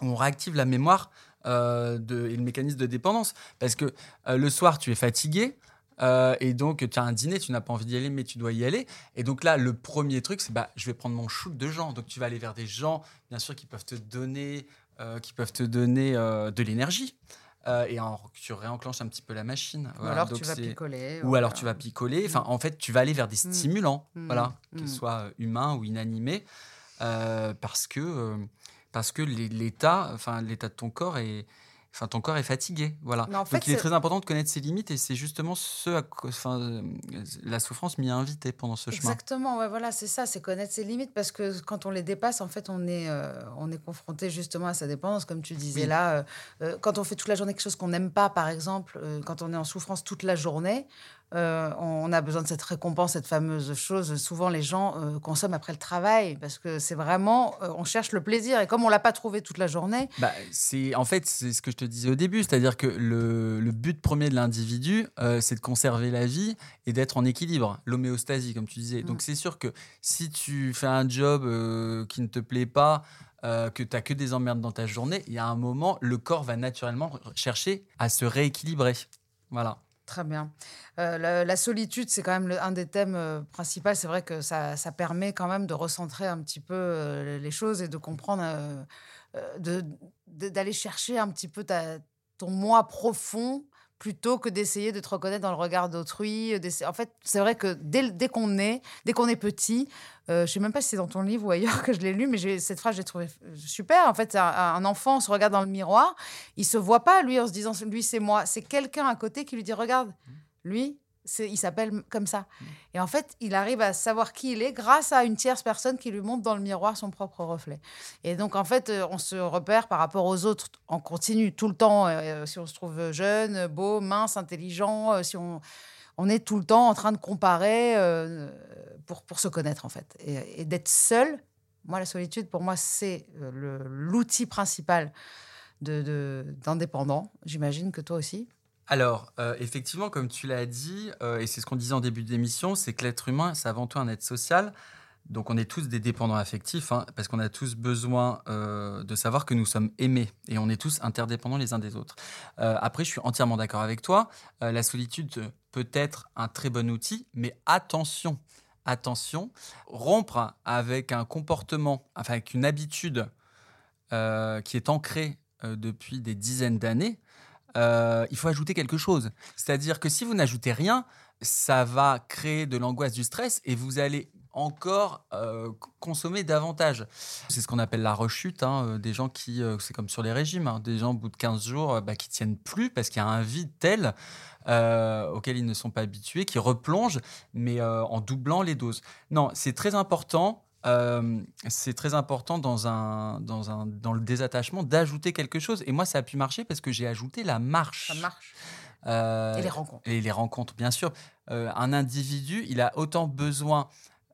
où on réactive la mémoire de, et le mécanisme de dépendance. Parce que le soir, tu es fatigué. Euh, et donc, tu as un dîner, tu n'as pas envie d'y aller, mais tu dois y aller. Et donc là, le premier truc, c'est bah, je vais prendre mon shoot de gens. Donc, tu vas aller vers des gens, bien sûr, qui peuvent te donner, euh, qui peuvent te donner euh, de l'énergie. Et en- tu réenclenches un petit peu la machine. Ou alors Donc, tu vas picoler. ou alors tu vas picoler. Enfin, en fait, tu vas aller vers des Mm. stimulants, Mm. voilà, Mm. qu'ils soient humains ou inanimés, parce que parce que l'é- l'état, enfin l'état de ton corps est, enfin ton corps est fatigué, voilà. Mais en fait, Donc il est très important de connaître ses limites et c'est justement ce, à enfin euh, la souffrance m'y a invité pendant ce chemin. Exactement, ouais, voilà, c'est ça, c'est connaître ses limites parce que quand on les dépasse, en fait, on est, euh, on est confronté justement à sa dépendance, comme tu disais Oui. là. euh, euh, quand on fait toute la journée quelque chose qu'on n'aime pas, par exemple, euh, quand on est en souffrance toute la journée, euh, on a besoin de cette récompense, cette fameuse chose. Souvent, les gens euh, consomment après le travail parce que c'est vraiment, euh, on cherche le plaisir et comme on l'a pas trouvé toute la journée, Bah, c'est en fait c'est ce que je te disais au début, c'est-à-dire que le, le but premier de l'individu, c'est de conserver la vie et d'être en équilibre, l'homéostasie comme tu disais. Mm. Donc c'est sûr que si tu fais un job qui ne te plaît pas, euh, que tu as que des emmerdes dans ta journée, il y a un moment, le corps va naturellement chercher à se rééquilibrer. Voilà. Très bien. Euh, la, solitude, c'est quand même un des thèmes euh, principaux. C'est vrai que ça, ça permet quand même de recentrer un petit peu euh, les choses et de comprendre, d'aller chercher un petit peu ton moi profond plutôt que d'essayer de te reconnaître dans le regard d'autrui. En fait, c'est vrai que dès, dès qu'on est, dès qu'on est petit, je sais même pas si c'est dans ton livre ou ailleurs que je l'ai lu, mais cette phrase, j'ai trouvé super. En fait, un, un enfant se regarde dans le miroir, il se voit pas lui en se disant lui c'est moi, c'est quelqu'un à côté qui lui dit regarde, lui il s'appelle comme ça. Et en fait, il arrive à savoir qui il est grâce à une tierce personne qui lui montre dans le miroir son propre reflet. Et donc en fait, euh, on se repère par rapport aux autres en continu tout le temps. euh, si on se trouve jeune, beau, mince, intelligent, euh, si on on est tout le temps en train de comparer euh, pour, pour se connaître en fait. Et, et d'être seul, moi la solitude pour moi c'est euh, l'outil principal de- de- d'indépendant. J'imagine que toi aussi. Alors, euh, effectivement, comme tu l'as dit, euh, et c'est ce qu'on disait en début d'émission, c'est que l'être humain, c'est avant tout un être social. Donc, on est tous des dépendants affectifs, hein, parce qu'on a tous besoin euh, de savoir que nous sommes aimés, et on est tous interdépendants les uns des autres. Après, je suis entièrement d'accord avec toi. la solitude peut être un très bon outil, mais attention, attention, rompre avec un comportement, enfin avec une habitude qui est ancrée depuis des dizaines d'années, euh, il faut ajouter quelque chose. C'est-à-dire que si vous n'ajoutez rien, ça va créer de l'angoisse, du stress, et vous allez encore euh, consommer davantage. C'est ce qu'on appelle la rechute, hein, euh, des gens qui, c'est comme sur les régimes, hein, des gens au bout de 15 jours bah, qui tiennent plus parce qu'il y a un vide tel auquel ils ne sont pas habitués, qui replongent, mais en doublant les doses. Non, c'est très important. Euh, c'est très important dans, un, dans, un, dans le désattachement d'ajouter quelque chose. Et moi, ça a pu marcher parce que j'ai ajouté la marche. Ça marche. Euh, Et les rencontres. et les rencontres, bien sûr. Euh, un individu, il a autant besoin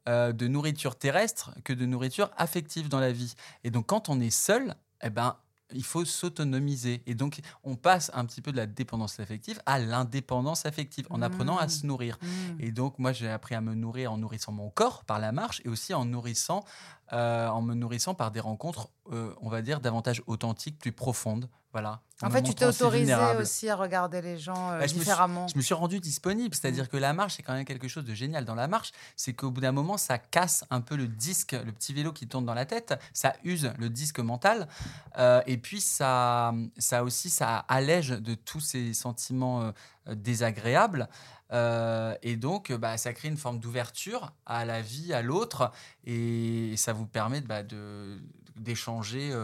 de nourriture terrestre que de nourriture affective dans la vie. Et donc, quand on est seul, eh ben, il faut s'autonomiser. Et donc, on passe un petit peu de la dépendance affective à l'indépendance affective en apprenant à Mmh. se nourrir. Mmh. Et donc, moi, j'ai appris à me nourrir en nourrissant mon corps par la marche et aussi en nourrissant, euh, en me nourrissant par des rencontres, euh, on va dire, davantage authentiques, plus profondes. Voilà. En fait, tu t'es autorisé aussi à regarder les gens euh, Bah, je me suis- différemment. Je me suis rendu disponible, c'est-à-dire que la marche, c'est quand même quelque chose de génial dans la marche. C'est qu'au bout d'un moment, ça casse un peu le disque, le petit vélo qui tourne dans la tête, ça use le disque mental, Euh, et puis ça, ça aussi, ça allège de tous ces sentiments euh, désagréable. et donc, bah, ça crée une forme d'ouverture à la vie, à l'autre, et, ça vous permet bah, d'échanger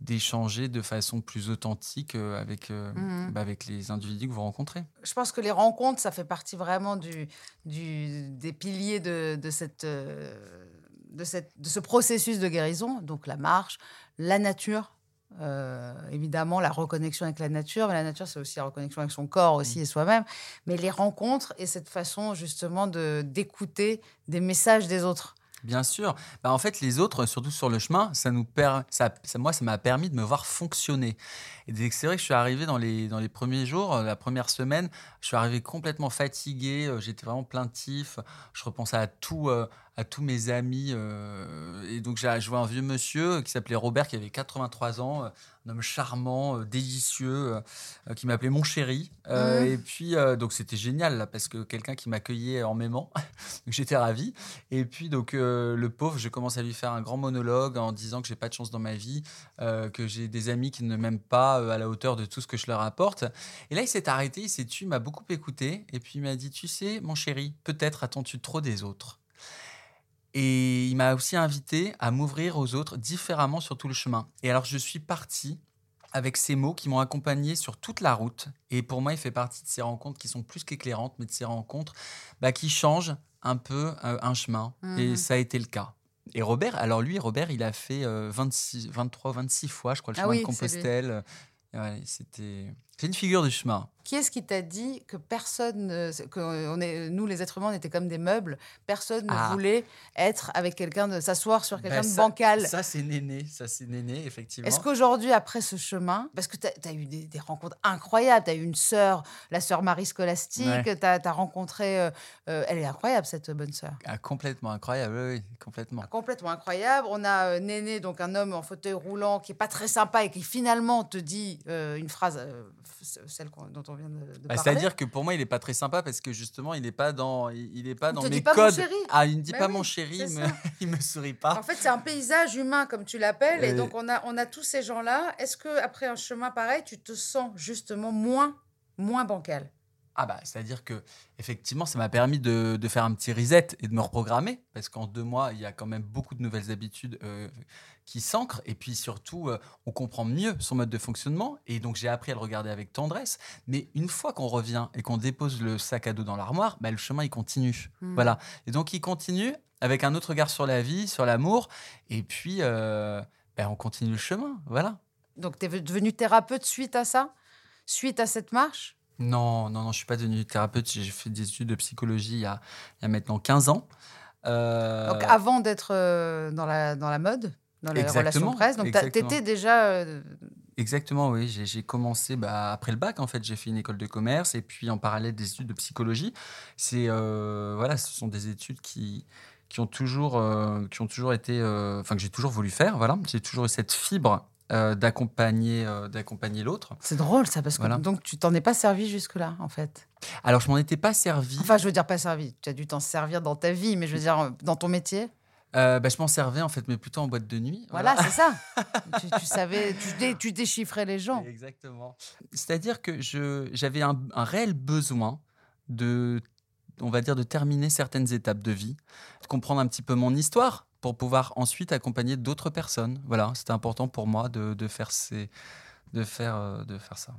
d'échanger de façon plus authentique euh, avec, euh, mmh bah, avec les individus que vous rencontrez. Je pense que les rencontres, ça fait partie vraiment du, du, des piliers de, de cette, euh, de, cette, de ce processus de guérison. Donc la marche, la nature, évidemment, la reconnexion avec la nature, mais la nature, c'est aussi la reconnexion avec son corps aussi mmh. et soi-même. Mais les rencontres et cette façon justement de d'écouter des messages des autres. Bien sûr. Bah, en fait, les autres, surtout sur le chemin, ça nous per... ça, moi, ça m'a permis de me voir fonctionner. Et c'est vrai que je suis arrivé dans les, dans les premiers jours, euh, la première semaine, je suis arrivé complètement fatigué, euh, j'étais vraiment plaintif, je repensais à tout, euh, à tous mes amis. et donc, j'ai joué un vieux monsieur qui s'appelait Robert, qui avait 83 ans, un homme charmant, délicieux, qui m'appelait mon chéri. Mmh. Et puis, donc, c'était génial, là, parce que quelqu'un qui m'accueillait en m'aimant. j'étais ravi. Et puis, donc, le pauvre, je commence à lui faire un grand monologue en disant que j'ai pas de chance dans ma vie, que j'ai des amis qui ne m'aiment pas à la hauteur de tout ce que je leur apporte. Et là, il s'est arrêté, il s'est tu, m'a beaucoup écouté. Et puis, il m'a dit Tu sais, mon chéri, peut-être attends-tu trop des autres? Et il m'a aussi invité à m'ouvrir aux autres différemment sur tout le chemin. Et alors je suis parti avec ces mots qui m'ont accompagné sur toute la route. Et pour moi, il fait partie de ces rencontres qui sont plus qu'éclairantes, mais de ces rencontres bah, qui changent un peu euh, un chemin. Et mmh. ça a été le cas. Et Robert, alors lui, Robert, il a fait 26, 23, 26 fois, je crois, le ah chemin de Compostelle. Ouais, c'était c'est une figure du chemin. Qui est-ce qui t'a dit que personne, que on est, nous les êtres humains, on était comme des meubles, personne ne ah. voulait être avec quelqu'un, de s'asseoir sur quelqu'un ben de bancal Ça, c'est Néné, ça, c'est Néné, effectivement. Est-ce qu'aujourd'hui, après ce chemin, parce que tu as, eu des, rencontres incroyables, tu as eu une sœur, la sœur Marie Scolastique, tu as, rencontré, euh, euh, elle est incroyable, cette bonne sœur. Ah, complètement incroyable, oui, complètement. complètement incroyable. On a euh, Néné, donc un homme en fauteuil roulant qui est pas très sympa et qui finalement te dit une phrase celle dont on vient de, bah, parler. C'est-à-dire que pour moi, il n'est pas très sympa parce que justement, il n'est pas dans, il est pas dans mes codes. Ah, il ne dit bah pas mon chéri, il me, il me sourit pas. En fait, c'est un paysage humain comme tu l'appelles, et donc on a, on a tous ces gens-là. Est-ce que après un chemin pareil, tu te sens justement moins, moins bancal? Ah bah, c'est-à-dire que effectivement, ça m'a permis de, de, faire un petit reset et de me reprogrammer parce qu'en deux mois, il y a quand même beaucoup de nouvelles habitudes euh, qui s'ancrent et puis surtout, euh, on comprend mieux son mode de fonctionnement et donc j'ai appris à le regarder avec tendresse. Mais une fois qu'on revient et qu'on dépose le sac à dos dans l'armoire, bah, le chemin il continue. Mmh. Voilà. Et donc il continue avec un autre regard sur la vie, sur l'amour et puis euh, bah, on continue le chemin. Voilà. Donc tu es devenu thérapeute suite à ça, suite à cette marche? Non, non, non, je ne suis pas devenu thérapeute. J'ai fait des études de psychologie il y a, il y a maintenant 15 ans. Euh, donc avant d'être euh, dans, la, dans la mode, dans les relations presse, donc tu étais déjà... Euh, exactement, oui. J'ai commencé bah, après le bac, en fait. J'ai fait une école de commerce et puis en parallèle des études de psychologie. C'est, voilà, ce sont des études qui, qui, ont, toujours, qui ont toujours été... Enfin, que j'ai toujours voulu faire, voilà. J'ai toujours eu cette fibre euh, d'accompagner euh, d'accompagner l'autre. C'est drôle ça parce que donc tu t'en es pas servi jusque là en fait. Alors je m'en étais pas servi. Enfin je veux dire pas servi. Tu as dû t'en servir dans ta vie, mais je veux dire euh, dans ton métier. bah, je m'en servais en fait, mais plutôt en boîte de nuit. Voilà, c'est ça. tu, savais, tu, déchiffrais les gens. Exactement. C'est-à-dire que j'avais un, un, réel besoin de, on va dire, de terminer certaines étapes de vie, de comprendre un petit peu mon histoire, pour pouvoir ensuite accompagner d'autres personnes. Voilà, c'était important pour moi de, de faire, ces, de faire, euh, de faire ça.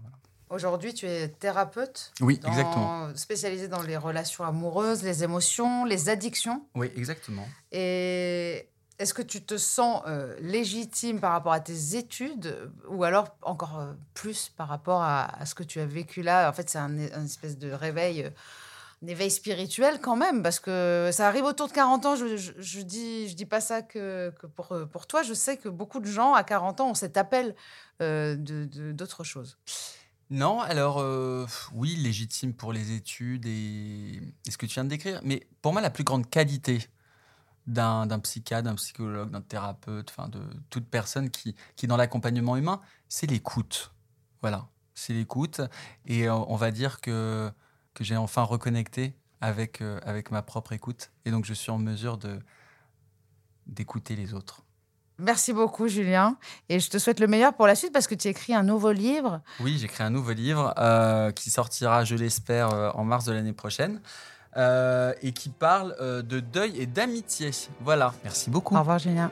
Aujourd'hui, tu es thérapeute. Oui, exactement. Spécialisé dans les relations amoureuses, les émotions, les addictions. Oui, exactement. Et est-ce que tu te sens euh, légitime par rapport à tes études ou alors encore euh, plus par rapport à, ce que tu as vécu là? En fait, c'est un, un, espèce de réveil éveil spirituel quand même, parce que ça arrive autour de 40 ans. Je, je, dis, je dis pas ça que, pour, pour toi. Je sais que beaucoup de gens à 40 ans ont cet appel euh, d'autre chose. Non, alors euh, oui, légitime pour les études et, ce que tu viens de décrire. Mais pour moi, la plus grande qualité d'un psychiatre, d'un psychologue, d'un thérapeute, enfin de toute personne qui, qui est dans l'accompagnement humain, c'est l'écoute. Voilà, c'est l'écoute. Et on va dire que que j'ai enfin reconnecté avec, euh, avec ma propre écoute. Et donc, je suis en mesure de d'écouter les autres. Merci beaucoup, Julien. Et je te souhaite le meilleur pour la suite parce que tu écris un nouveau livre. Oui, j'écris un nouveau livre euh, qui sortira, je l'espère, euh, en mars de l'année prochaine. euh, et qui parle de deuil et d'amitié. Voilà, merci beaucoup. Au revoir, Julien.